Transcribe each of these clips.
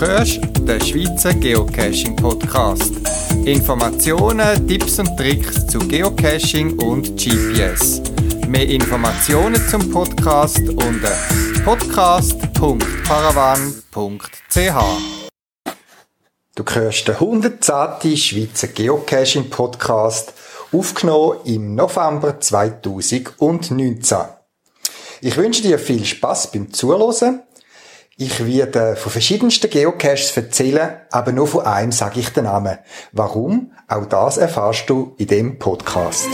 hörst den Schweizer Geocaching Podcast. Informationen, Tipps und Tricks zu Geocaching und GPS. Mehr Informationen zum Podcast unter podcast.paravan.ch. Du hörst den 110. Schweizer Geocaching Podcast, aufgenommen im November 2019. Ich wünsche dir viel Spaß beim Zuhören ich werde von verschiedensten Geocaches erzählen, aber nur von einem sage ich den Namen. Warum? Auch das erfährst du in dem Podcast.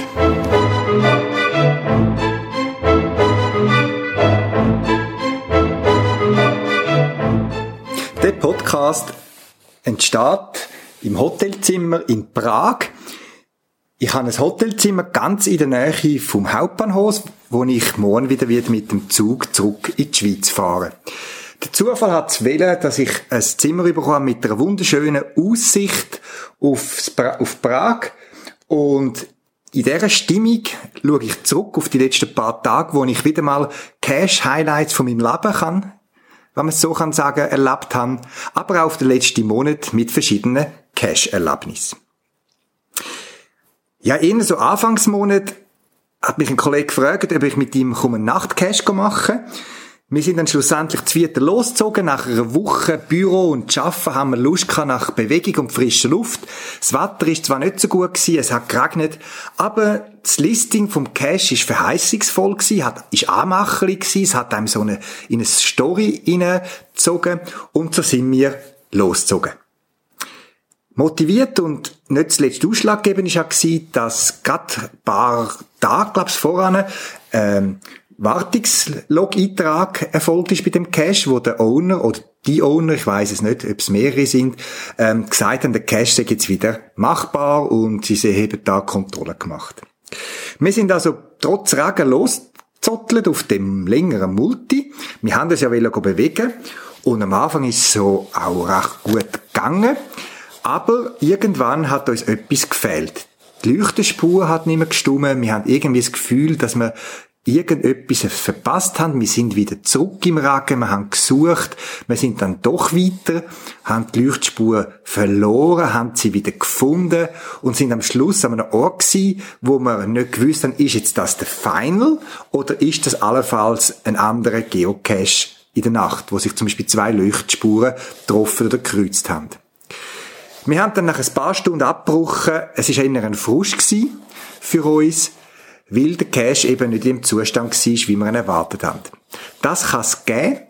Der Podcast entsteht im Hotelzimmer in Prag. Ich habe ein Hotelzimmer ganz in der Nähe vom Hauptbahnhof, wo ich morgen wieder mit dem Zug zurück in die Schweiz fahre. Der Zufall hat es wählen, dass ich ein Zimmer bekomme mit einer wunderschönen Aussicht auf, auf Prag. Und in dieser Stimmung schaue ich zurück auf die letzten paar Tage, wo ich wieder mal Cash-Highlights von meinem Leben kann, wenn man es so kann sagen, erlebt habe, aber auch auf den letzten Monat mit verschiedenen Cash-Erlebnissen. Ja, in so Anfangsmonat hat mich ein Kollege gefragt, ob ich mit ihm einen Nachtcash machen kann. Wir sind dann schlussendlich zu vierten losgezogen. Nach einer Woche Büro und Arbeiten haben wir Lust gehabt nach Bewegung und frischer Luft. Das Wetter ist zwar nicht so gut gewesen, es hat geregnet, aber das Listing vom Cash ist verheißungsvoll gewesen, hat, ist anmachelig gewesen, es hat einem so eine, in eine Story hineingezogen und so sind wir losgezogen. Motiviert und nicht zuletzt ausschlaggebend war dass gerade ein paar Tage, glaube ich, voran, ähm, Wartungslog-Eintrag erfolgt ist bei dem Cache, wo der Owner oder die Owner, ich weiß es nicht, ob es mehrere sind, ähm, gesagt haben, der Cache sei jetzt wieder machbar und sie haben da Kontrolle gemacht. Wir sind also trotz Regen losgezottelt auf dem längeren Multi. Wir haben das ja bewegen und am Anfang ist so auch recht gut gegangen. Aber irgendwann hat uns etwas gefehlt. Die Leuchtenspur hat nicht mehr gestummen. Wir haben irgendwie das Gefühl, dass wir irgendetwas verpasst haben. Wir sind wieder zurück im Regen, wir haben gesucht, wir sind dann doch weiter, haben die Leuchtspur verloren, haben sie wieder gefunden und sind am Schluss an einem Ort gewesen, wo wir nicht gewusst haben, ist jetzt das der Final oder ist das allenfalls ein anderer Geocache in der Nacht, wo sich zum Beispiel zwei Leuchtspuren getroffen oder gekreuzt haben. Wir haben dann nach ein paar Stunden abgebrochen. Es war eher ein Frust für uns weil der Cache eben nicht im Zustand war, wie wir ihn erwartet haben. Das kann es geben.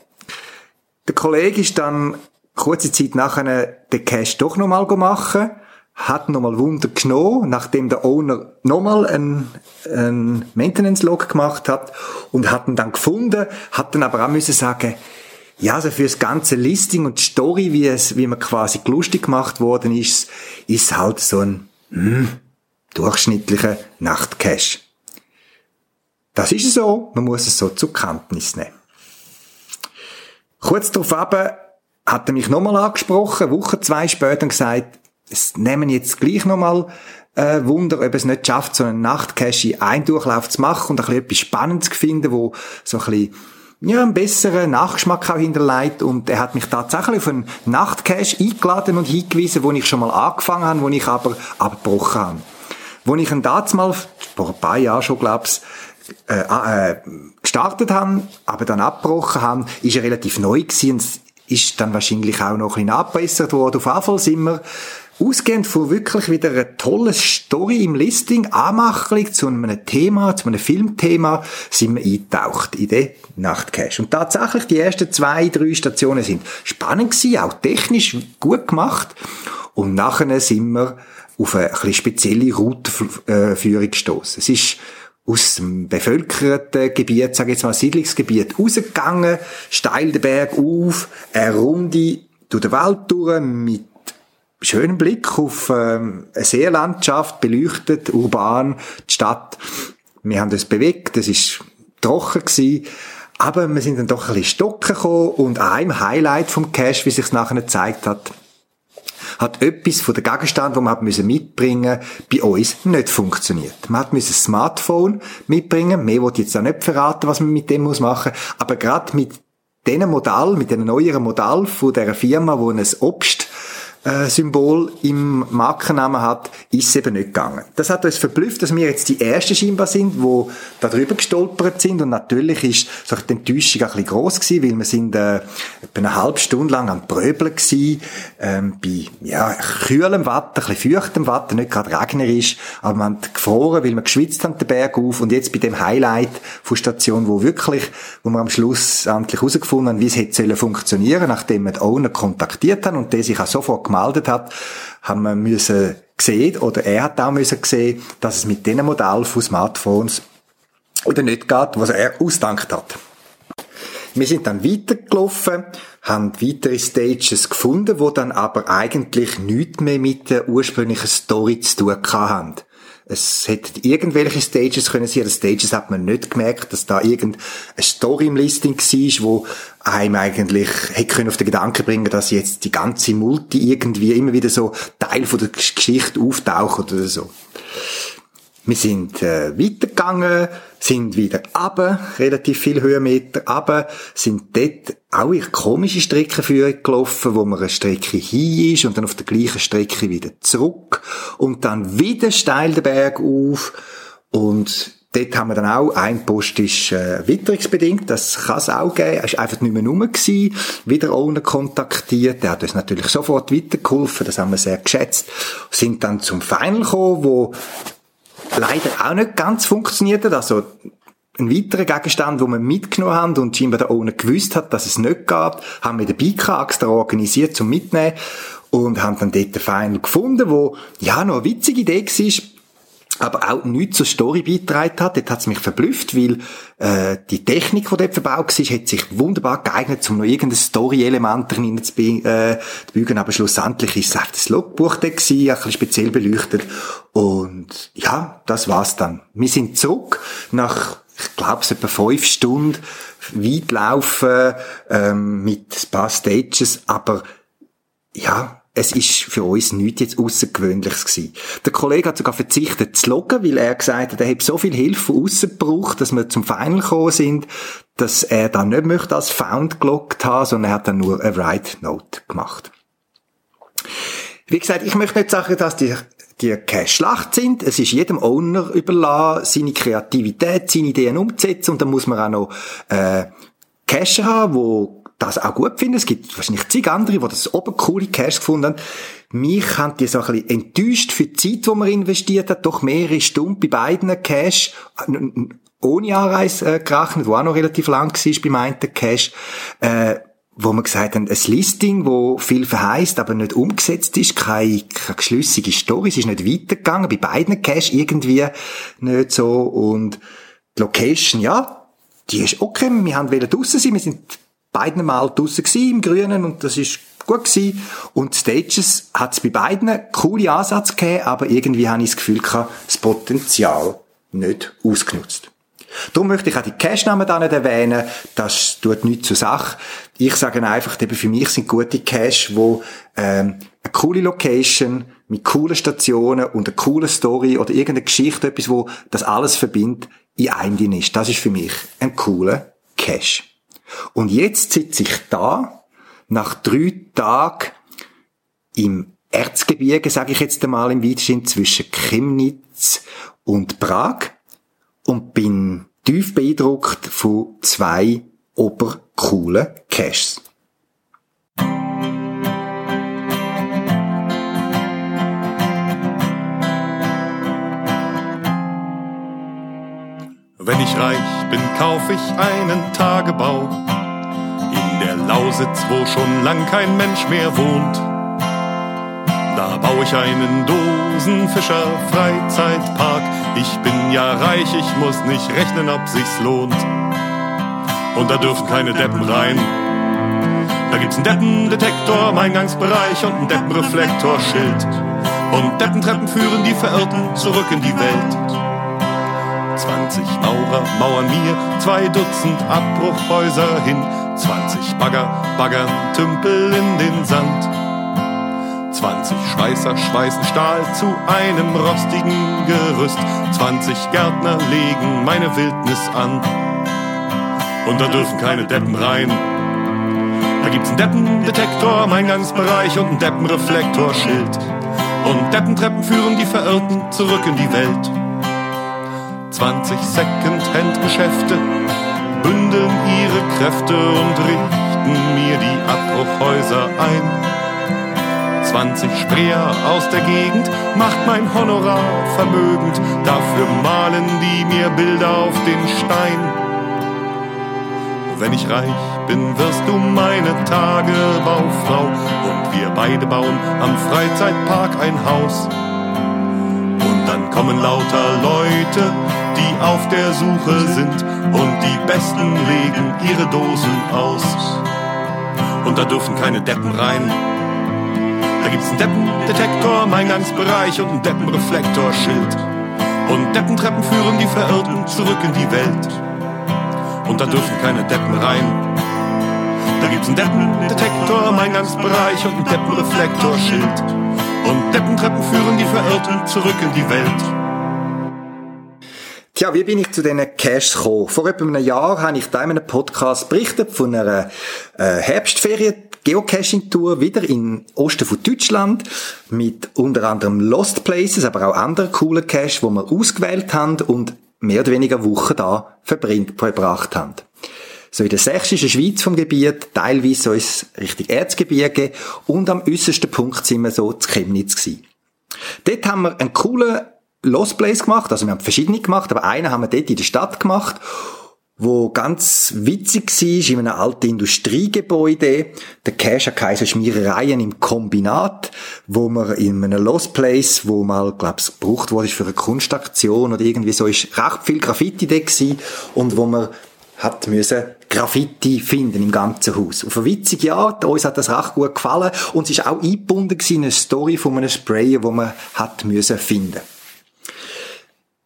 Der Kollege ist dann kurze Zeit nachher den Cache doch nochmal machen, hat nochmal Wunder genommen, nachdem der Owner nochmal einen, einen Maintenance-Log gemacht hat und hat ihn dann gefunden, hat dann aber auch müssen sagen, ja, also für das ganze Listing und Story, wie es, wie man quasi lustig gemacht worden ist, ist halt so ein mm, durchschnittlicher Nachtcache. Das ist so, man muss es so zur Kenntnis nehmen. Kurz darauf hat er mich nochmal angesprochen, Woche zwei später und gesagt, es nehmen jetzt gleich nochmal äh, Wunder, ob es nicht schafft, so einen Nachtcache in einen Durchlauf zu machen und ein bisschen etwas Spannendes zu finden, wo so ein bisschen ja, einen besseren Nachgeschmack auch hinterlegt und er hat mich tatsächlich auf einen Nachtcache eingeladen und hingewiesen, wo ich schon mal angefangen habe, wo ich aber abgebrochen habe. Wo ich ihn damals mal, vor ein paar Jahren schon, glaub's, äh, äh, gestartet haben, aber dann abgebrochen haben, ist er relativ neu gewesen ist dann wahrscheinlich auch noch ein bisschen angebessert worden. Auf jeden sind wir ausgehend von wirklich wieder einer tollen Story im Listing, anmachlich zu einem Thema, zu einem Filmthema, sind wir eingetaucht in den Nachtcache. Und tatsächlich, die ersten zwei, drei Stationen sind spannend gewesen, auch technisch gut gemacht. Und nachher sind wir auf eine, ein spezielle Routenführung gestoßen. Es ist aus dem bevölkerten Gebiet, sage ich jetzt mal Siedlungsgebiet, rausgegangen, steil den Berg auf, eine Runde durch den Wald durch, mit schönem Blick auf ähm, eine Seelandschaft, beleuchtet, urban, die Stadt. Wir haben uns bewegt, es ist trocken gewesen, aber wir sind dann doch ein bisschen stocken gekommen und ein Highlight vom Cash, wie sich nachher gezeigt hat, hat etwas von der Gegenstand, den man mitbringen musste, bei uns nicht funktioniert. Man hat ein Smartphone mitbringen. Mehr wollte jetzt auch nicht verraten, was man mit dem machen muss. Aber gerade mit diesen Modell, mit dem neueren Modell von dieser Firma, wo ein Obst äh, Symbol im Markennamen hat, ist eben nicht gegangen. Das hat uns verblüfft, dass wir jetzt die Ersten scheinbar sind, die da drüber gestolpert sind. Und natürlich ist so die Enttäuschung ein bisschen gross gewesen, weil wir sind äh, etwa eine halbe Stunde lang am Pröbeln gewesen, ähm, bei ja, kühlem Wetter, ein bisschen feuchtem Wetter, nicht gerade regnerisch, aber wir haben gefroren, weil wir geschwitzt haben den Berg auf. Und jetzt bei dem Highlight von Station, wo wirklich, wo wir am Schluss endlich herausgefunden haben, wie es hätte funktionieren nachdem wir den Owner kontaktiert haben und der sich auch sofort gemeldet hat, haben wir müssen sehen, oder er hat auch müssen sehen, dass es mit diesen Modellen von Smartphones oder nicht geht, was er ausdankt hat. Wir sind dann weitergelaufen, haben weitere Stages gefunden, wo dann aber eigentlich nichts mehr mit der ursprünglichen Story zu tun haben. Es hätte irgendwelche Stages können sein, die Stages hat man nicht gemerkt, dass da irgendeine Story im Listing war, wo einem eigentlich hätte können auf den Gedanken bringen, dass jetzt die ganze Multi irgendwie immer wieder so Teil von der Geschichte auftaucht oder so. Wir sind äh, weitergegangen, sind wieder runter, relativ viel Höhenmeter runter, sind dort auch in komische Streckenführung gelaufen, wo man eine Strecke hin ist und dann auf der gleichen Strecke wieder zurück und dann wieder steil den Berg auf und Dort haben wir dann auch, ein Post ist äh, witterungsbedingt, das kann es auch geben, er ist einfach nicht mehr rum gewesen, wieder ohne kontaktiert, der hat uns natürlich sofort weitergeholfen, das haben wir sehr geschätzt, sind dann zum Final gekommen, wo leider auch nicht ganz funktioniert hat. Also ein weiterer Gegenstand, wo wir mitgenommen haben und scheinbar da ohne gewusst hat, dass es nicht geht, haben wir den Bike extra organisiert zum Mitnehmen und haben dann dort den Final gefunden, wo ja noch eine witzige Idee war, aber auch nichts zur Story beigetragen hat. Dort hat es mich verblüfft, weil äh, die Technik, die dort verbaut war, hat sich wunderbar geeignet, um noch irgendein Story-Element drin zu äh, bügen. Aber schlussendlich ist es einfach das Logbuch da gewesen, ein bisschen speziell beleuchtet. Und ja, das war's dann. Wir sind zurück nach, ich glaube, etwa fünf Stunden weit laufen ähm, mit ein paar Stages, aber ja, es ist für uns nichts jetzt Außergewöhnliches gewesen. Der Kollege hat sogar verzichtet zu loggen, weil er gesagt hat, er hat so viel Hilfe von aussen gebraucht, dass wir zum Final gekommen sind, dass er dann nicht möchte als Found geloggt haben, sondern er hat dann nur eine Write Note gemacht. Wie gesagt, ich möchte nicht sagen, dass die die keine Schlacht sind. Es ist jedem Owner überlassen, seine Kreativität, seine Ideen umzusetzen und dann muss man auch noch äh, Cache haben, wo das auch gut finden. Es gibt wahrscheinlich zig andere, die das oben coole Cash gefunden haben. Mich haben die so ein bisschen enttäuscht für die Zeit, die man investiert hat. Doch mehrere Stunden bei beiden Cash, ohne Anreise äh, gerechnet, wo auch noch relativ lang war bei meinen Cash, äh, wo man gesagt haben, ein Listing, wo viel verheißt, aber nicht umgesetzt ist, keine, keine schlüssige Story, es ist nicht weitergegangen, bei beiden Cash irgendwie nicht so. Und die Location, ja, die ist okay, wir haben draussen sein, wir sind beiden Mal draussen im Grünen und das ist gut gewesen. Und Stages hat es bei beiden coole Ansätze gegeben, aber irgendwie habe ich das Gefühl gehabt, das Potenzial nicht ausgenutzt. Darum möchte ich auch die Cache-Namen da nicht erwähnen. Das tut nichts zur Sache. Ich sage einfach, eben für mich sind gute Cache, wo ähm, eine coole Location mit coolen Stationen und eine coole Story oder irgendeine Geschichte, etwas, wo das alles verbindet, in einem drin ist. Das ist für mich ein cooler Cache. Und jetzt sitze ich da, nach drei Tagen im Erzgebirge, sage ich jetzt einmal im Weitestgehend, zwischen Chemnitz und Prag und bin tief beeindruckt von zwei obercoolen Caches. Wenn ich reich bin, kauf ich einen Tagebau in der Lausitz, wo schon lang kein Mensch mehr wohnt. Da baue ich einen Dosenfischer Freizeitpark. Ich bin ja reich, ich muss nicht rechnen, ob sich's lohnt. Und da dürfen keine Deppen rein. Da gibt's einen Deppendetektor im Eingangsbereich und einen Deppenreflektorschild. Und Deppentreppen führen die Verirrten zurück in die Welt. 20 Maurer mauern mir zwei Dutzend Abbruchhäuser hin. 20 Bagger baggern Tümpel in den Sand. 20 Schweißer schweißen Stahl zu einem rostigen Gerüst. 20 Gärtner legen meine Wildnis an. Und da dürfen keine Deppen rein. gibt's einen Deppendetektor im Eingangsbereich und einen Deppenreflektorschild. Und Deppentreppen führen die Verirrten zurück in die Welt. 20 Second-Hand-Geschäfte bündeln ihre Kräfte und richten mir die Abbruchhäuser ein. 20 Spreer aus der Gegend macht mein Honorar vermögend, dafür malen die mir Bilder auf den Stein. Wenn ich reich bin, wirst du meine Tagebaufrau und wir beide bauen am Freizeitpark ein Haus. Und dann kommen lauter Leute, die auf der Suche sind und die Besten legen ihre Dosen aus. Und da dürfen keine Deppen rein. Da gibt's einen Deppendetektor im Eingangsbereich und einen Deppenreflektorschild. Und Deppentreppen führen die Verirrten zurück in die Welt. Und da dürfen keine Deppen rein. Da gibt's einen Deppendetektor im Eingangsbereich und einen Deppenreflektorschild. Und Deppentreppen führen die Verirrten zurück in die Welt. Tja, wie bin ich zu diesen Caches gekommen? Vor etwa einem Jahr habe ich da in einem Podcast berichtet von einer äh, Herbstferien Geocaching-Tour wieder in Osten von Deutschland mit unter anderem Lost Places, aber auch anderen coolen Caches, die wir ausgewählt haben und mehr oder weniger Wochen da verbracht haben. So in der sächsischen Schweiz vom Gebiet, teilweise so ins Richtung Erzgebirge und am äußersten Punkt sind wir so zu Chemnitz gewesen. Dort haben wir einen coolen Lost Place gemacht, also wir haben verschiedene gemacht, aber einen haben wir dort in der Stadt gemacht, wo ganz witzig war, in einem alten Industriegebäude. Der Cash hat geheißen Schmierereien im Kombinat, wo man in einem Lost Place, wo mal, glaub's, gebraucht wurde für eine Kunstaktion oder irgendwie so, ist recht viel Graffiti da und wo man hat müssen Graffiti finden im ganzen Haus. Auf eine witzige Art, uns hat das recht gut gefallen und es ist auch eingebunden in eine Story von einem Sprayer, wo man hat müssen finden.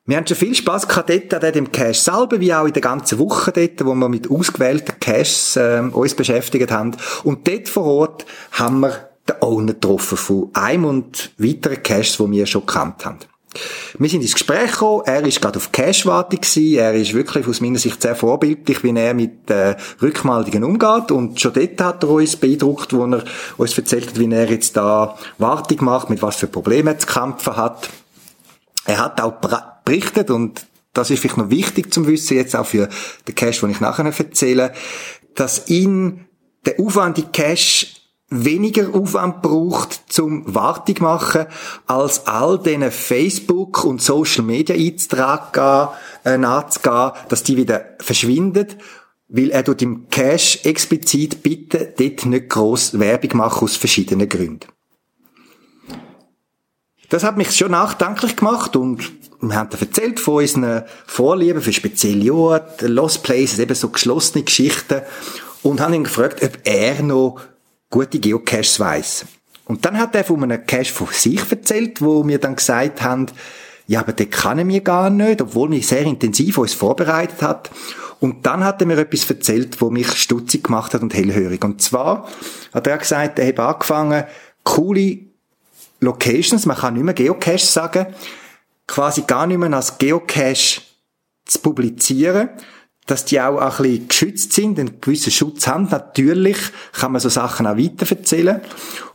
Wir haben schon viel Spass gehabt dort an dem Cache selber, wie auch in der ganzen Woche dort, wo wir mit ausgewählten Caches äh, uns beschäftigt haben. Und dort vor Ort haben wir den Owner getroffen von einem und weiteren Caches, die wir schon gekannt haben. Wir sind ins Gespräch gekommen, er ist gerade auf Cash-Wartung gewesen, er ist wirklich aus meiner Sicht sehr vorbildlich, wie er mit äh, Rückmeldungen umgeht und schon dort hat er uns beeindruckt, wo er uns erzählt hat, wie er jetzt da Wartung macht, mit was für Problemen er zu kämpfen hat. Er hat auch berichtet und das ist vielleicht noch wichtig zum Wissen, jetzt auch für den Cash, den ich nachher erzähle, dass ihn der aufwendige Cash weniger Aufwand braucht zum Wartung machen, als all diesen Facebook und Social Media Eintragen äh, nachzugehen, dass die wieder verschwinden, weil er tut im Cash explizit bitte dort nicht gross Werbung machen aus verschiedenen Gründen. Das hat mich schon nachdenklich gemacht und wir haben erzählt von unseren Vorlieben für spezielle Orte, Lost Places, eben so geschlossene Geschichten und haben ihn gefragt, ob er noch gute Geocaches weiss. Und dann hat er von einem Cache von sich erzählt, wo wir dann gesagt haben, ja, aber den kann wir gar nicht, obwohl wir sehr intensiv uns vorbereitet hat. Und dann hat er mir etwas erzählt, wo mich stutzig gemacht hat und hellhörig. Und zwar hat er gesagt, er hat angefangen, coole Locations, man kann nicht mehr Geocache sagen, quasi gar nicht mehr als Geocache zu publizieren, dass die auch ein bisschen geschützt sind, einen gewissen Schutz haben. Natürlich kann man so Sachen auch weiter erzählen.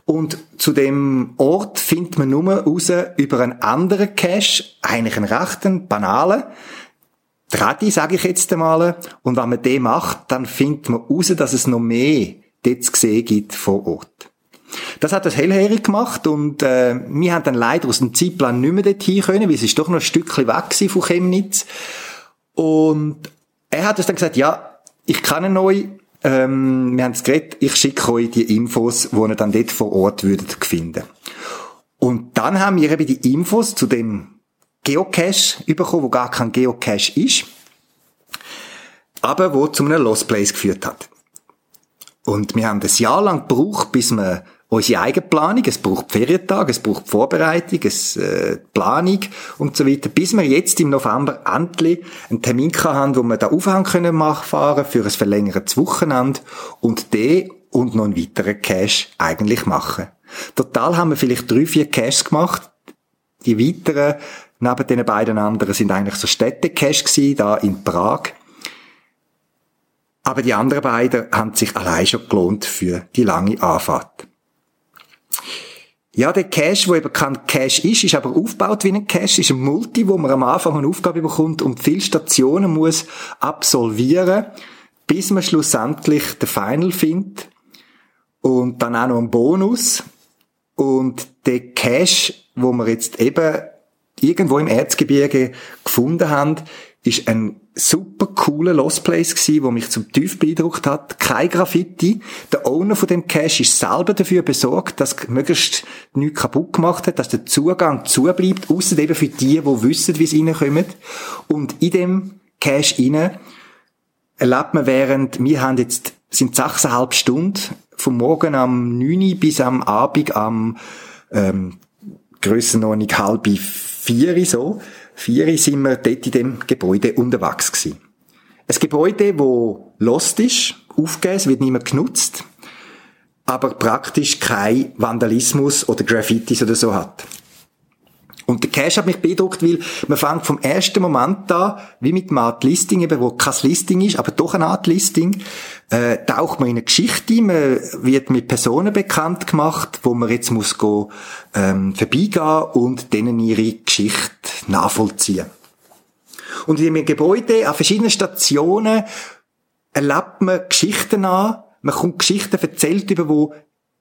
Und zu dem Ort findet man nur raus über einen anderen Cache, eigentlich einen rechten, banalen, Tradi, sage ich jetzt einmal. Und wenn man den macht, dann findet man raus, dass es noch mehr dort zu sehen gibt vor Ort. Das hat das hellhörig gemacht und äh, wir haben dann leider aus dem Zeitplan nicht mehr dorthin können, weil es ist doch noch ein Stückchen weg von Chemnitz. Und er hat uns dann gesagt, ja, ich kann euch, ähm, wir haben es geredet, ich schicke euch die Infos, die ihr dann dort vor Ort würdet finden. Und dann haben wir eben die Infos zu dem Geocache bekommen, wo gar kein Geocache ist, aber wo zu einem Lost Place geführt hat. Und wir haben das Jahr lang gebraucht, bis wir unsere eigene Planung, es braucht Ferientage, es braucht Vorbereitung, es, äh, Planung und so weiter, bis wir jetzt im November endlich einen Termin haben, wo wir da Aufhang können fahren für ein verlängertes Wochenende und den und noch einen weiteren Cash eigentlich machen. Total haben wir vielleicht drei, vier Caches gemacht. Die weiteren, neben den beiden anderen, sind eigentlich so Städte-Cash gewesen, da in Prag Aber die anderen beiden haben sich allein schon gelohnt für die lange Anfahrt. Ja, der Cache, wo eben kein Cache ist, ist aber aufgebaut wie ein Cache, ist ein Multi, wo man am Anfang eine Aufgabe bekommt und viele Stationen muss absolvieren, bis man schlussendlich den Final findet. Und dann auch noch einen Bonus. Und der Cache, wo wir jetzt eben irgendwo im Erzgebirge gefunden haben, ist ein super cooler Lost Place gewesen, wo mich zum tief beeindruckt hat. Kein Graffiti. Der Owner von dem Cache ist selber dafür besorgt, dass möglichst nichts kaputt gemacht hat, dass der Zugang zubleibt, außer eben für die, die wissen, wie sie reinkommen. Und in dem Cache rein erlebt man während, wir haben jetzt, sind sechseinhalb Stunden, vom Morgen am 9 bis am Abend am, ähm, Grössenordnung halb vier so, vier sind wir dort in dem Gebäude unterwegs gewesen. Ein Gebäude, wo lost ist, aufgegeben, wird nicht mehr genutzt, aber praktisch kein Vandalismus oder Graffitis oder so hat. Und der Cash hat mich beeindruckt, weil man fängt vom ersten Moment an, wie mit einem Art Listing, eben, wo kein Listing ist, aber doch eine Art Listing, äh, taucht man in eine Geschichte, man wird mit Personen bekannt gemacht, wo man jetzt muss go, ähm, vorbeigehen und denen ihre Geschichte nachvollziehen. Und in einem Gebäude, an verschiedenen Stationen, erlebt man Geschichten an, man kommt Geschichten erzählt über, wo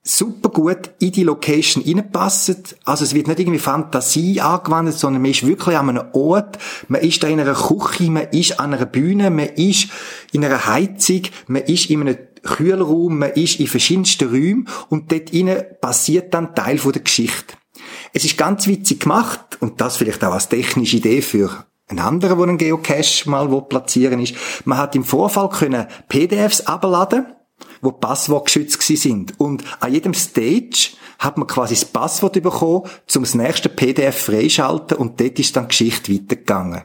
super gut in die Location reinpassen. Also es wird nicht irgendwie Fantasie angewendet, sondern man ist wirklich an einem Ort, man ist da in einer Küche, man ist an einer Bühne, man ist in einer Heizung, man ist in einem Kühlraum, man ist in verschiedensten Räumen und dort innen passiert dann Teil der Geschichte. Es ist ganz witzig gemacht und das vielleicht auch als technische Idee für einen anderen, der einen Geocache mal platzieren ist. Man hat im Vorfall können PDFs abladen wo passwortgeschützt sind. Und an jedem Stage hat man quasi das Passwort bekommen, um das nächste PDF freischalten und dort ist dann die Geschichte weitergegangen.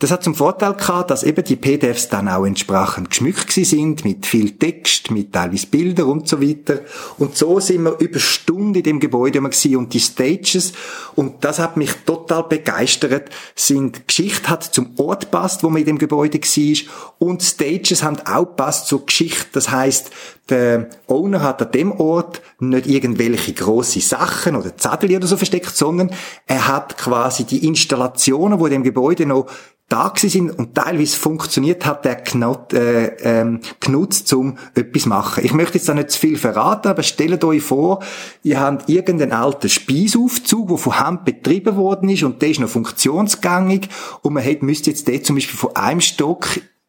Das hat zum Vorteil gehabt, dass eben die PDFs dann auch entsprechend geschmückt sind, mit viel Text, mit teilweise Bildern und so weiter. Und so sind wir über Stunden in dem Gebäude gewesen und die Stages, und das hat mich total begeistert, sind, Geschichte hat zum Ort passt, wo man in dem Gebäude war, und Stages haben auch passt zur Geschichte. Das heißt, der Owner hat an dem Ort nicht irgendwelche grosse Sachen oder Zettel oder so versteckt, sondern er hat quasi die Installationen, wo in dem Gebäude noch da sind und teilweise funktioniert hat, der Knot, äh, ähm, genutzt, um etwas machen. Ich möchte jetzt da nicht zu viel verraten, aber stellt euch vor, ihr habt irgendeinen alten Speisaufzug, der von Hand betrieben worden ist und der ist noch funktionsgängig und man hat, müsste jetzt den zum Beispiel von einem Stock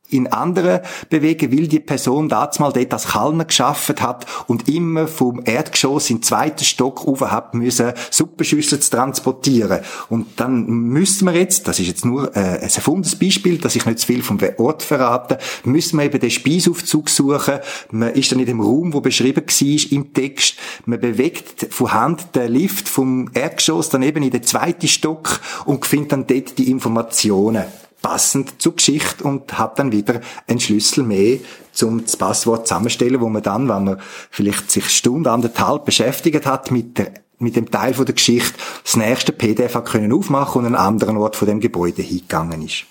in andere bewegen, weil die Person damals mal dort als Kallner geschafft hat und immer vom Erdgeschoss in den zweiten Stock rauf hat müssen, Suppenschüssel zu transportieren. Und dann müssen wir jetzt, das ist jetzt nur äh, ein erfundenes Beispiel, dass ich nicht zu viel vom Ort verrate, müssen wir eben den Speisaufzug suchen. Man ist dann in dem Raum, wo beschrieben war im Text, man bewegt von Hand den Lift vom Erdgeschoss dann eben in den zweiten Stock und findet dann dort die Informationen passend zur Geschichte und hat dann wieder einen Schlüssel mehr zum Passwort zusammenstellen, wo man dann, wenn man vielleicht sich Stunde, anderthalb beschäftigt hat mit der mit dem Teil von der Geschichte das nächste PDF hat können aufmachen und einen anderen Ort von dem Gebäude hingegangen ist.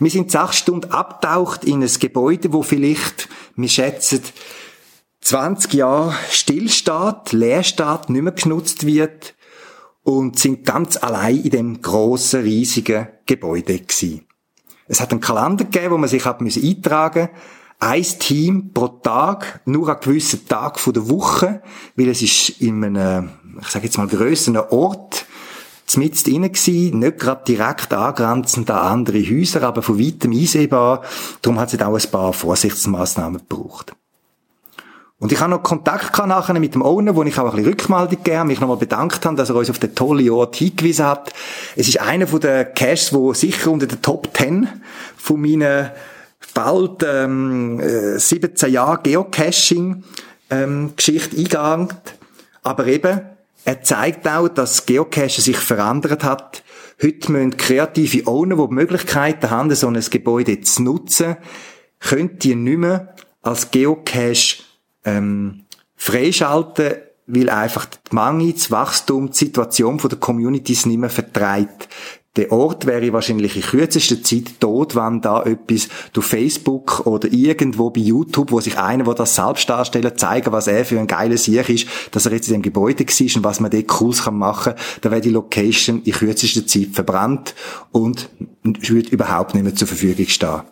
Wir sind sechs Stunden abtaucht in ein Gebäude, wo vielleicht, wir schätzen, 20 Jahre stillsteht, leer nicht mehr genutzt wird, und sind ganz allein in dem grossen, riesigen Gebäude gewesen. Es hat einen Kalender gegeben, wo man sich hat eintragen musste. Ein Team pro Tag, nur an gewissen Tagen der Woche, weil es ist in einem, ich sage jetzt mal, grösseren Ort, mitten innen gewesen, nicht gerade direkt angrenzend an andere Häuser, aber von weitem einsehbar. Darum hat es auch ein paar Vorsichtsmaßnahmen gebraucht. Und ich habe noch Kontakt gehabt nachher mit dem Owner, wo ich auch ein bisschen Rückmeldung gegeben habe, mich nochmal bedankt habe, dass er uns auf den tollen Ort hingewiesen hat. Es ist einer von den Caches, wo sicher unter den Top 10 von meinen bald ähm, 17 äh, Jahren Geocaching ähm, eingegangen. Aber eben, er zeigt auch, dass Geocachen sich verändert hat. Heute müssen kreative Owner, die die Möglichkeiten haben, so ein Gebäude zu nutzen, können die nicht mehr als Geocache ähm, freischalten, weil einfach die Mangel, das Wachstum, die Situation der Communities nicht mehr vertreibt. der Ort wäre wahrscheinlich in kürzester Zeit tot, wenn da etwas durch Facebook oder irgendwo bei YouTube, wo sich einer, der das selbst darstellt, zeigen, was er für ein geiler Sieg ist, dass er jetzt in dem Gebäude war und was man dort Cooles machen kann, dann wäre die Location in kürzester Zeit verbrannt und würde überhaupt nicht mehr zur Verfügung stehen.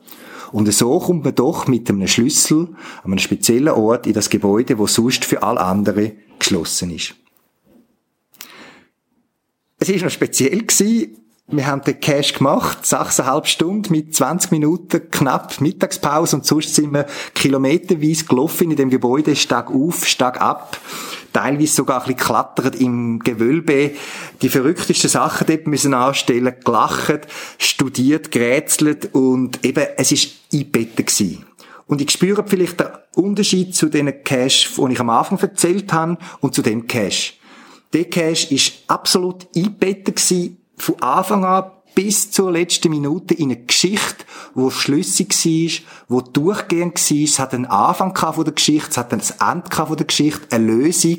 Und so kommt man doch mit einem Schlüssel an einem speziellen Ort in das Gebäude, wo sonst für alle anderen geschlossen ist. Es ist noch speziell wir haben den Cash gemacht, sechseinhalb Stunden mit 20 Minuten knapp Mittagspause und sonst sind wir kilometerweise gelaufen in dem Gebäude, Stag auf, Stag ab, teilweise sogar ein bisschen klattert im Gewölbe, die verrücktesten Sachen dort müssen anstellen, gelacht, studiert, gerätselt und eben, es ist eingebettet gewesen. Und ich spüre vielleicht den Unterschied zu den Cash, die ich am Anfang erzählt habe, und zu dem Cash. Der Cash ist absolut eingebettet gewesen von Anfang an bis zur letzten Minute in eine Geschichte, wo schlüssig war, wo durchgehend war. Es hat einen Anfang von der Geschichte, es hat ein Ende von der Geschichte, eine Lösung.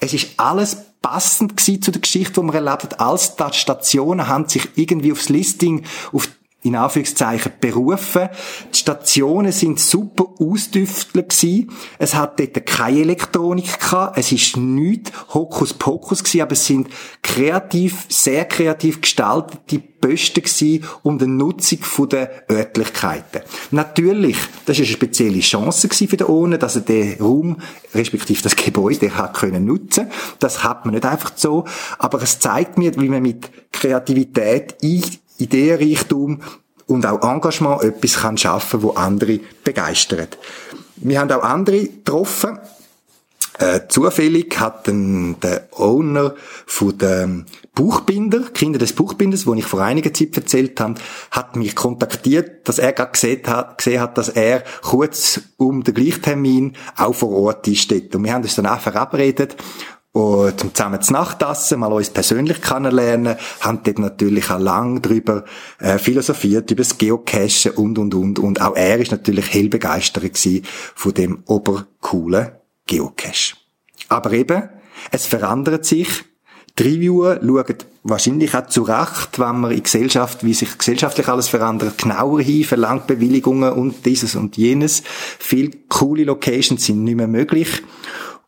Es ist alles passend zu der Geschichte, die man erlebt hat. Als die Stationen haben sich irgendwie aufs Listing, auf in Anführungszeichen berufen. Die Stationen sind super ausdüftelt gewesen. Es hat dort keine Elektronik gehabt. Es ist nichts Hokuspokus gewesen, aber es sind kreativ, sehr kreativ gestaltete Posten gewesen um die Nutzung der Örtlichkeiten. Natürlich, das ist eine spezielle Chance für den Ohne, dass er den Raum, respektive das Gebäude, hat können nutzen. Das hat man nicht einfach so. Aber es zeigt mir, wie man mit Kreativität Ideenreichtum und auch Engagement etwas kann schaffen, wo andere begeistert. Wir haben auch andere getroffen. Äh, zufällig hat ein, der Owner von dem Buchbinder, Kinder des Buchbinders, wo ich vor einiger Zeit erzählt habe, hat mich kontaktiert, dass er gerade gesehen hat, gesehen hat, dass er kurz um den gleichen Termin auch vor Ort ist Und wir haben uns dann auch verabredet und zusammen zu Nachtassen, mal uns persönlich kennenlernen, haben dort natürlich auch lang drüber äh, philosophiert, über das Geocachen und, und, und. Und auch er ist natürlich hell begeistert von dem obercoolen Geocache. Aber eben, es verändert sich. Die Reviewer schauen wahrscheinlich auch zu Recht, wenn man in Gesellschaft, wie sich gesellschaftlich alles verändert, genauer hin, verlangt Bewilligungen und dieses und jenes. Viele coole Locations sind nicht mehr möglich.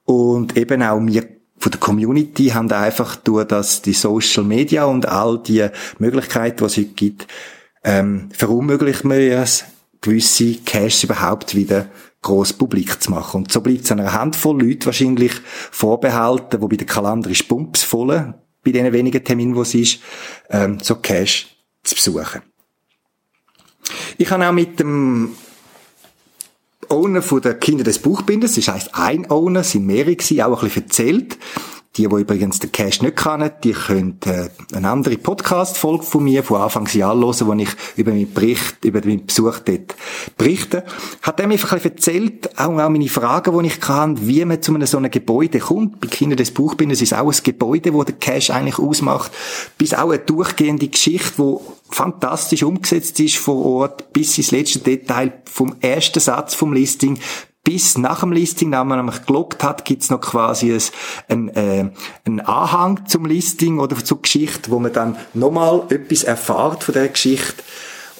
Und eben auch wir von der Community haben einfach durch das die Social Media und all die Möglichkeiten, die es heute gibt, ähm, verunmöglicht man es, gewisse Caches überhaupt wieder gross publik zu machen. Und so bleibt es einer Handvoll Leute wahrscheinlich vorbehalten, wo bei der Kalender ist Pumps voll, bei den wenigen Terminen, wo es ist, ähm, so Cash zu besuchen. Ich habe auch mit dem Owner von der Kinder des Buchbinders, das heisst ein Owner, sind mehrere gewesen, auch ein bisschen erzählt. Die, die übrigens den Cash nicht kennen, die können äh, eine andere Podcast-Folge von mir von Anfangs an hören, wo ich über meinen Bericht, über meinen Besuch dort berichte. Hat mir einfach ein bisschen erzählt, auch, auch meine Fragen, die ich kann, wie man zu einem so einem Gebäude kommt. Bei Kindern des Buchbinders ist auch ein Gebäude, wo der Cash eigentlich ausmacht, bis auch eine durchgehende Geschichte, wo fantastisch umgesetzt ist vor Ort, bis ins letzte Detail vom ersten Satz vom Listing bis nach dem Listing, da man nämlich gelockt hat, gibt's noch quasi ein, äh, ein Anhang zum Listing oder zur Geschichte, wo man dann nochmal etwas erfahrt von der Geschichte.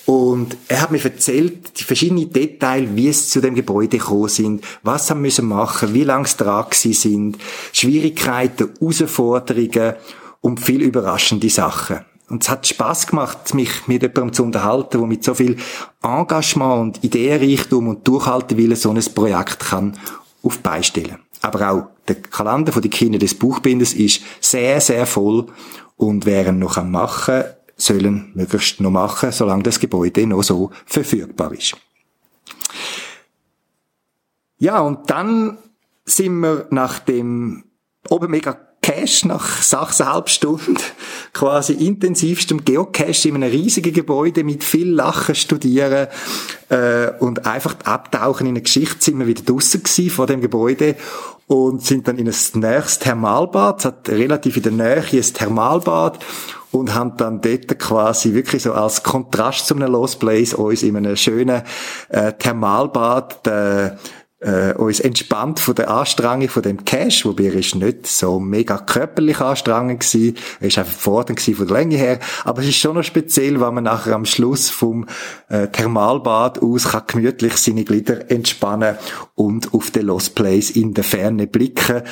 Und er hat mir erzählt, die verschiedenen Details, wie es zu dem Gebäude gekommen sind, was sie müssen machen, wie lange es dran sind, Schwierigkeiten, Herausforderungen und viel überraschende Sachen. Und es hat Spaß gemacht, mich mit jemandem zu unterhalten, der mit so viel Engagement und Ideenreichtum und Durchhaltewillen so ein Projekt kann auf beistellen. Aber auch der Kalender von den Kindern des Buchbinders ist sehr, sehr voll und wären noch am Machen, sollen möglichst noch machen, solange das Gebäude noch so verfügbar ist. Ja, und dann sind wir nach dem oben mega Cache nach sechseinhalb Stunden quasi intensivstem Geocache in einem riesigen Gebäude mit viel Lachen studieren äh, und einfach abtauchen in eine Geschichte sind wir wieder draussen gewesen vor dem Gebäude und sind dann in ein nächstes Thermalbad, es hat relativ in der Nähe ein Thermalbad und haben dann dort quasi wirklich so als Kontrast zu einem Lost Place uns in einem schönen äh, Thermalbad äh, äh, uns entspannt von der Anstrengung von dem Cash, wobei er ist nicht so mega körperlich anstrengend gewesen, er ist einfach fordernd gewesen von der Länge her, aber es ist schon noch speziell, wenn man nachher am Schluss vom äh, Thermalbad aus kann gemütlich seine Glieder entspannen und auf den Lost Place in der Ferne blicken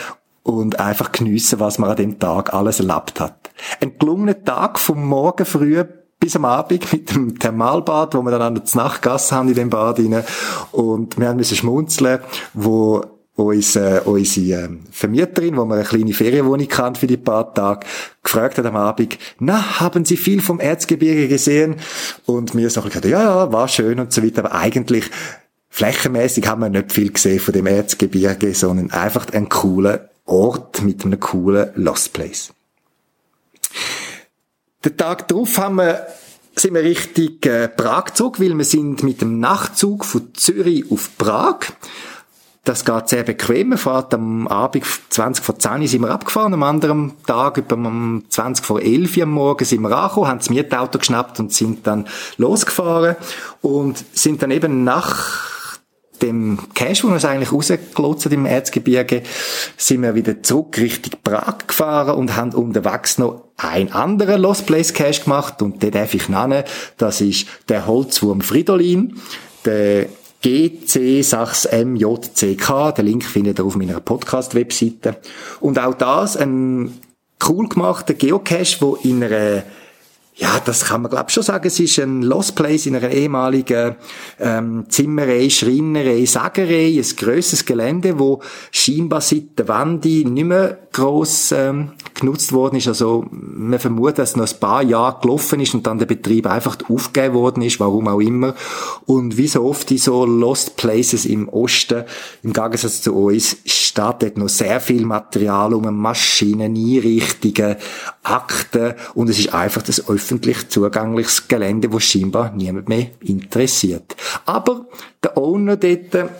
und einfach geniessen, was man an dem Tag alles erlebt hat. Ein gelungener Tag vom Morgen früh bis am Abend mit dem Thermalbad, wo wir dann an der Nachtgasse haben in dem Bad rein. Und wir haben müssen schmunzeln, wo uns, äh, unsere äh, Vermieterin, wo wir eine kleine Ferienwohnung kann für die paar Tage, gefragt hat am Abend, na, haben Sie viel vom Erzgebirge gesehen? Und wir so gesagt, ja, ja, war schön und so weiter, aber eigentlich flächenmäßig haben wir nicht viel gesehen von dem Erzgebirge, sondern einfach einen coolen Ort mit einem coolen Lost Place. Den Tag darauf haben wir, sind wir richtig äh, Prag gezogen, weil wir sind mit dem Nachtzug von Zürich auf Prag. Das geht sehr bequem. Wir fahren am Abend 20 vor 10 sind wir abgefahren. Am anderen Tag, etwa um 20 vor 11 Uhr am Morgen sind wir angekommen, haben das Mietauto geschnappt und sind dann losgefahren und sind dann eben nach dem Cash, wo wir uns eigentlich rausgelotzt im Erzgebirge, sind wir wieder zurück Richtung Prag gefahren und haben unterwegs noch ein anderer Lost Place Cache gemacht und den darf ich nennen. Das ist der Holzwurm Fridolin, der GC6MJCK. Den Link findet ihr auf meiner Podcast-Webseite. Und auch das ein cool gemachter Geocache, wo in einer ja, das kann man glaube schon sagen. Es ist ein Lost Place in einer ehemaligen ähm, Zimmerei, Schreinerei, Sagerei, ein grosses Gelände, wo scheinbar seit der Wende nicht mehr gross ähm, genutzt worden ist. Also man vermutet, dass noch ein paar Jahre gelaufen ist und dann der Betrieb einfach aufgegeben worden ist, warum auch immer. Und wie so oft in so Lost Places im Osten, im Gegensatz zu uns, steht dort noch sehr viel Material um Maschinen, Einrichtungen, Akten und es ist einfach das öffentlich zugängliches Gelände, wo scheinbar niemand mehr interessiert. Aber der Owner dort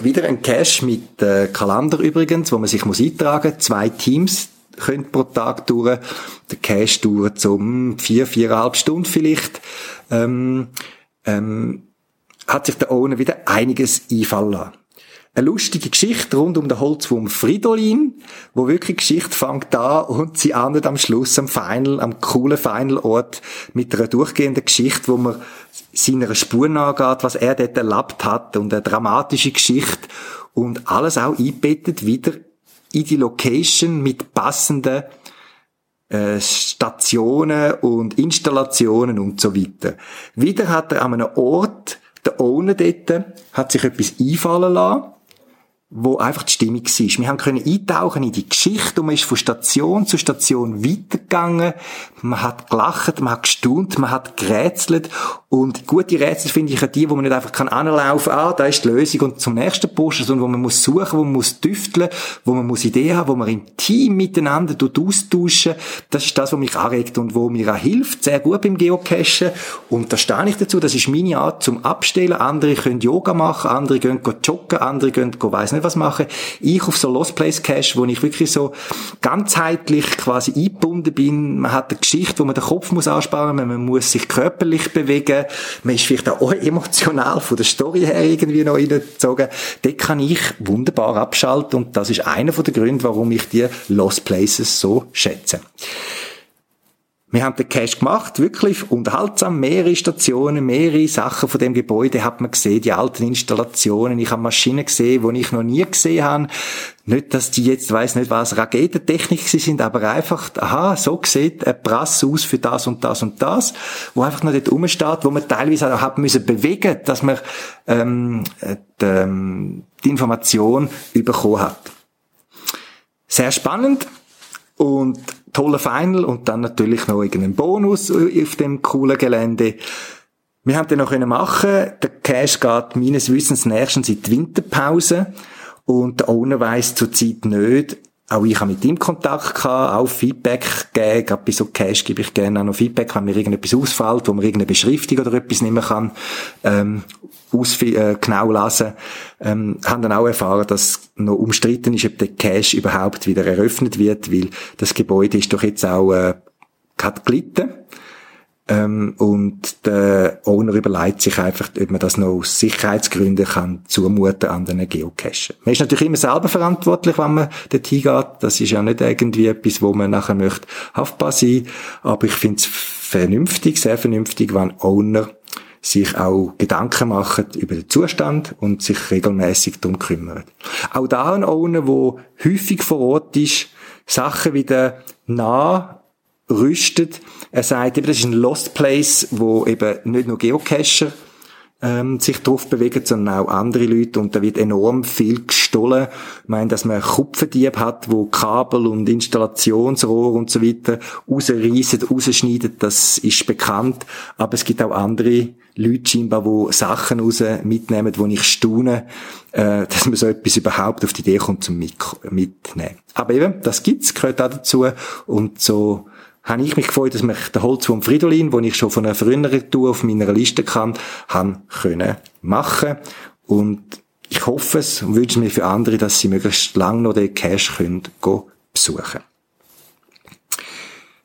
wieder ein Cash mit äh, Kalender übrigens, wo man sich muss eintragen, zwei Teams können pro Tag durch. Der Cash dauert so um vier, viereinhalb Stunden vielleicht. Ähm, ähm, hat sich der Owner wieder einiges einfallen lassen eine lustige Geschichte rund um den Holzwurm Fridolin, wo wirklich Geschichte fängt da und sie endet am Schluss am Final, am coolen Final-Ort mit einer durchgehenden Geschichte, wo man seiner Spur nachgeht, was er dort erlebt hat und eine dramatische Geschichte und alles auch einbettet wieder in die Location mit passenden äh, Stationen und Installationen und so weiter. Wieder hat er an einem Ort, der Owner dort, hat sich etwas einfallen lassen wo einfach die Stimmung war. Wir haben können eintauchen in die Geschichte und man ist von Station zu Station weitergegangen. Man hat gelacht, man hat gestaunt, man hat gerätselt und gute Rätsel finde ich ja die, wo man nicht einfach kann anlaufen, ah, da ist die Lösung und zum nächsten Posten, sondern wo man muss suchen, wo man muss tüfteln, wo man muss Ideen haben, wo man im Team miteinander austauschen. Das ist das, was mich anregt und wo mir auch hilft, sehr gut beim Geocachen. Und da stehe ich dazu, das ist meine Art zum Abstellen. Andere können Yoga machen, andere gehen joggen, andere gehen, weiss nicht was machen. Ich auf so Lost Place Cache, wo ich wirklich so ganzheitlich quasi eingebunden bin. Man hat eine Geschichte, wo man den Kopf muss ansparen, man muss sich körperlich bewegen, Man ist vielleicht auch emotional von der Story her irgendwie noch reingezogen. Dort kann ich wunderbar abschalten und das ist einer der Gründe, warum ich die Lost Places so schätze. Wir haben den Cash gemacht, wirklich unterhaltsam, mehrere Stationen, mehrere Sachen von dem Gebäude hat man gesehen, die alten Installationen. Ich habe Maschinen gesehen, die ich noch nie gesehen habe. Nicht, dass die jetzt, weiß nicht was, Raketentechnik sind, aber einfach, aha, so sieht ein Prass aus für das und das und das, wo einfach noch dort rumsteht, wo man teilweise auch hat müssen bewegen, dass man ähm, die, ähm, die Information bekommen hat. Sehr spannend und toller Final und dann natürlich noch irgendeinen Bonus auf dem coolen Gelände. Wir haben den noch machen Der Cash geht meines Wissens nächstens in die Winterpause. Und der Owner weiss zurzeit nicht, auch ich habe mit ihm Kontakt gehabt, auch Feedback gegeben. Gerade bei so Cash gebe ich gerne auch noch Feedback, wenn mir irgendetwas ausfällt, wo man irgendeine Beschriftung oder etwas nehmen kann, ähm, aus, äh, genau lesen. Ähm, haben dann auch erfahren, dass noch umstritten ist, ob der Cash überhaupt wieder eröffnet wird, weil das Gebäude ist doch jetzt auch, äh, hat gelitten. Ähm, und der Owner überlegt sich einfach, ob man das noch aus Sicherheitsgründen kann zumuten an den Geocachen. Man ist natürlich immer selber verantwortlich, wenn man dort hingeht. Das ist ja nicht irgendwie etwas, wo man nachher möchte haftbar sein. Aber ich finde es vernünftig, sehr vernünftig, wenn Owner sich auch Gedanken machen über den Zustand und sich regelmäßig darum kümmern. Auch da ein Owner, der häufig vor Ort ist, Sachen wieder nah rüstet. Er sagt eben, das ist ein Lost Place, wo eben nicht nur Geocacher ähm, sich drauf bewegen, sondern auch andere Leute und da wird enorm viel gestohlen. Ich meine, dass man Kupferdieb hat, wo Kabel und Installationsrohr und so weiter rausreißen, rausschneiden, das ist bekannt, aber es gibt auch andere Leute scheinbar, die Sachen raus mitnehmen, wo ich staune, äh, dass man so etwas überhaupt auf die Idee kommt zum mitnehmen. Aber eben, das gibt's, gehört auch dazu und so habe ich mich gefreut, dass mich der Holzwurm Fridolin, den ich schon von einer früheren Tour auf meiner Liste kann, haben können machen. Und ich hoffe es und wünsche mir für andere, dass sie möglichst lange noch den Cache können besuchen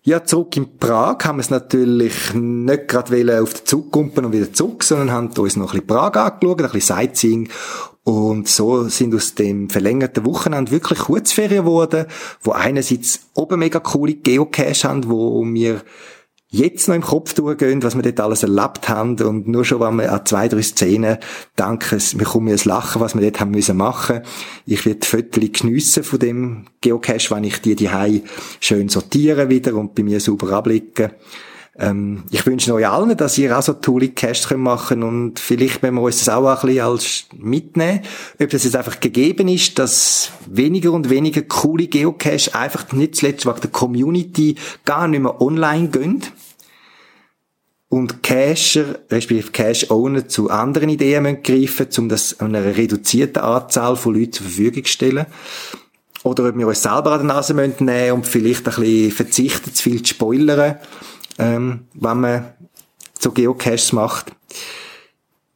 ja, zurück in Prag haben wir es natürlich nicht gerade auf den Zug kumpen und wieder zurück, sondern haben uns noch ein bisschen Prag angeschaut, ein bisschen Sightseeing und so sind aus dem verlängerten Wochenende wirklich Kurzferien geworden, wo einerseits oben mega coole Geocache haben, wo wir jetzt noch im Kopf durchgehen, was wir dort alles erlebt haben und nur schon, wenn wir an zwei, drei Szenen denken, wir kommen ein Lachen, was wir dort haben müssen machen. Ich werde Viertel geniessen von dem Geocache, wenn ich die die schön sortieren wieder und bei mir sauber ablicken. Ähm, ich wünsche euch allen, dass ihr auch so tolle Caches machen könnt und vielleicht wenn wir uns das auch ein bisschen als mitnehmen. Ob das jetzt einfach gegeben ist, dass weniger und weniger coole Geocache einfach nicht zuletzt wegen der Community gar nicht mehr online gehen und Cacher, respektive Cache-Owner zu anderen Ideen müssen greifen um das einer reduzierten Anzahl von Leuten zur Verfügung zu stellen. Oder ob wir uns selber an der Nase nehmen und vielleicht ein bisschen verzichten, zu viel zu spoilern ähm, wenn man so Geocaches macht.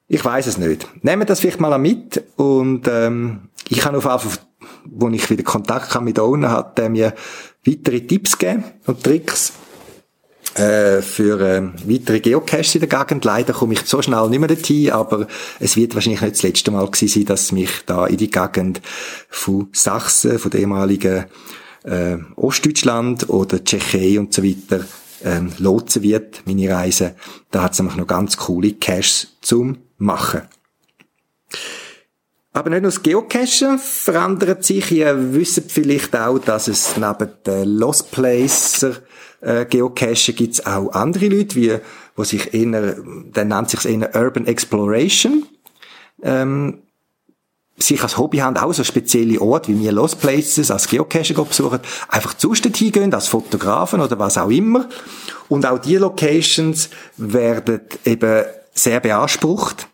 Ich weiß es nicht. Nehmen das vielleicht mal mit und ähm, ich kann auf einfach, wo ich wieder Kontakt mit Owner hat, der mir weitere Tipps geben und Tricks äh, für äh, weitere Geocaches in der Gegend. Leider komme ich so schnell nicht mehr dorthin, aber es wird wahrscheinlich nicht das letzte Mal gewesen sein, dass mich da in die Gegend von Sachsen, von der ehemaligen äh, Ostdeutschland oder Tschechei und so weiter ähm, lotsen wird, meine Reise. Da hat es nämlich noch ganz coole Caches zum Machen. Aber nicht nur das Geocachen verändert sich. Ihr wisst vielleicht auch, dass es neben den Lost Placer äh, Geocachen gibt es auch andere Leute, wie, wo sich eher, der nennt sich eher Urban Exploration. Ähm, sich als Hobby haben, auch so spezielle Orte wie wir Lost Places als Geocacher besuchen, einfach zustand hingehen, als Fotografen oder was auch immer. Und auch die Locations werden eben sehr beansprucht.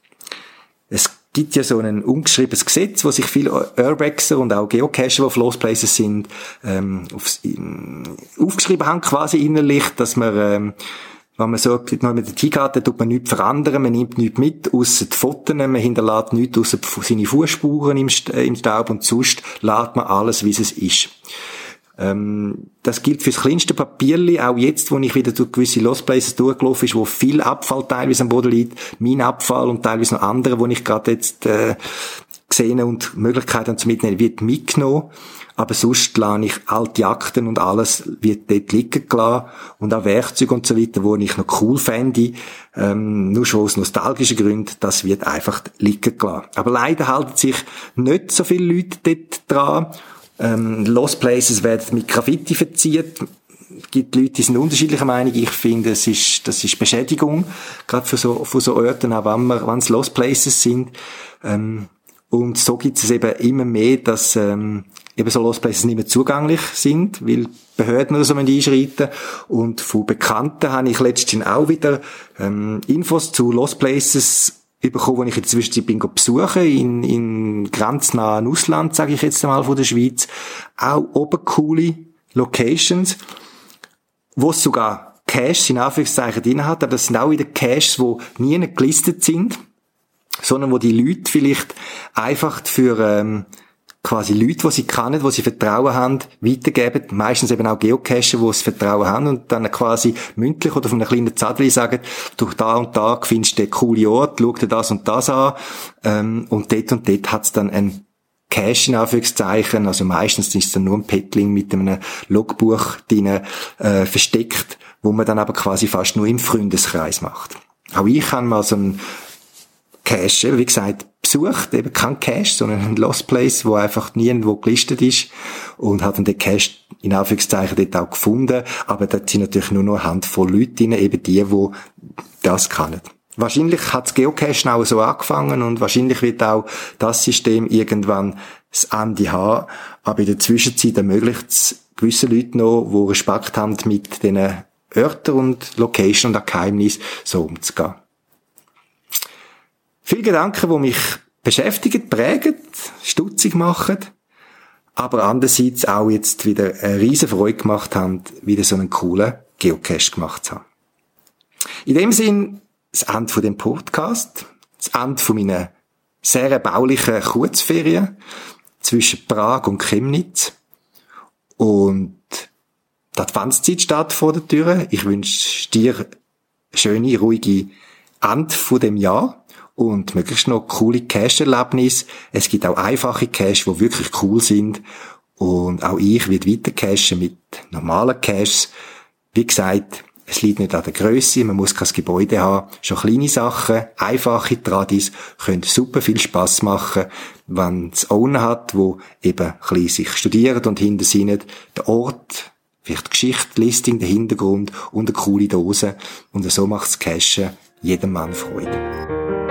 Es gibt ja so ein ungeschriebenes Gesetz, wo sich viele Urbexer und auch Geocacher, die auf Lost Places sind, ähm, aufs, in, aufgeschrieben haben quasi innerlich, dass man ähm, wenn man so noch mit der T-Karte tut man nichts verändern, man nimmt nichts mit, außer die Fotos, man hinterlässt nichts außer seine Fußspuren im, äh, im Staub und sonst lädt man alles, wie es ist. Ähm, das gilt fürs kleinste Papierli, auch jetzt, wo ich wieder durch gewisse Lost Places durchgelaufen ist, wo viel Abfall teilweise am Boden liegt, mein Abfall und teilweise noch andere, wo ich gerade jetzt äh, gesehen und Möglichkeiten zu mitnehmen, wird mitgenommen. Aber sonst lade ich alte Akten und alles wird dort liegen gelassen. Und auch Werkzeuge und so weiter, wo ich noch cool fände. Ähm, nur schon aus nostalgischen Gründen, das wird einfach liegen gelassen. Aber leider halten sich nicht so viele Leute dort dran. Ähm, Lost Places werden mit Graffiti verziert Es gibt Leute, die sind unterschiedlicher Meinung. Ich finde, es ist, das ist Beschädigung, gerade für so, für so Orten, auch wenn, wir, wenn es Lost Places sind. Ähm, und so gibt es eben immer mehr, dass ähm, eben so Lost Places nicht mehr zugänglich sind, weil Behörden oder so einschreiten Und von Bekannten habe ich letztens auch wieder ähm, Infos zu Lost Places bekommen, die ich in der Zwischenzeit bin besuchen, in, in grenznahen Ausland, sage ich jetzt einmal, von der Schweiz. Auch oben coole Locations, wo es sogar Caches in Anführungszeichen drin hat, aber das sind auch wieder Caches, die nie gelistet sind sondern wo die Leute vielleicht einfach für ähm, quasi Leute, die sie kennen, die sie Vertrauen haben, weitergeben. Meistens eben auch Geocacher, die das Vertrauen haben und dann quasi mündlich oder von einem kleinen Zettel sagen, durch da und da findest du den coolen Ort, schau dir das und das an. Ähm, und dort und dort hat es dann ein Cache in Anführungszeichen, also meistens ist es dann nur ein Pettling mit einem Logbuch drin, äh, versteckt, wo man dann aber quasi fast nur im Freundeskreis macht. Auch ich habe mal so einen Cache, wie gesagt, besucht, eben kein Cache, sondern ein Lost Place, wo einfach nirgendwo gelistet ist und hat dann den Cache in Anführungszeichen dort auch gefunden, aber dort sind natürlich nur noch eine Handvoll Leute drin, eben die, die das kennen. Wahrscheinlich hat das Geocachen auch so angefangen und wahrscheinlich wird auch das System irgendwann das Ende haben, aber in der Zwischenzeit ermöglicht es gewisse Leute noch, die Respekt haben mit diesen Örtern und Location und Geheimnis so umzugehen. Viele Gedanken, die mich beschäftigen, prägen, stutzig machen, aber andererseits auch jetzt wieder eine riesen Freude gemacht haben, wieder so einen coolen Geocache gemacht zu haben. In dem Sinn, das Ende von dem Podcast, das Ende von meiner sehr baulichen Kurzferien zwischen Prag und Chemnitz und die Adventszeit steht vor der Tür. Ich wünsche dir eine schöne, ruhige Ende von dem Jahr und möglichst noch coole Cache-Erlebnisse. Es gibt auch einfache Caches, die wirklich cool sind. Und auch ich werde weiter cachen mit normalen Caches. Wie gesagt, es liegt nicht an der Größe, man muss kein Gebäude haben. Schon kleine Sachen, einfache Tradis können super viel Spaß machen, wenn es Owner hat, wo eben ein sich studiert und hinter sich der Ort, vielleicht Geschichte, Listing, der Hintergrund und eine coole Dose. Und so macht das Cachen jedem Mann Freude.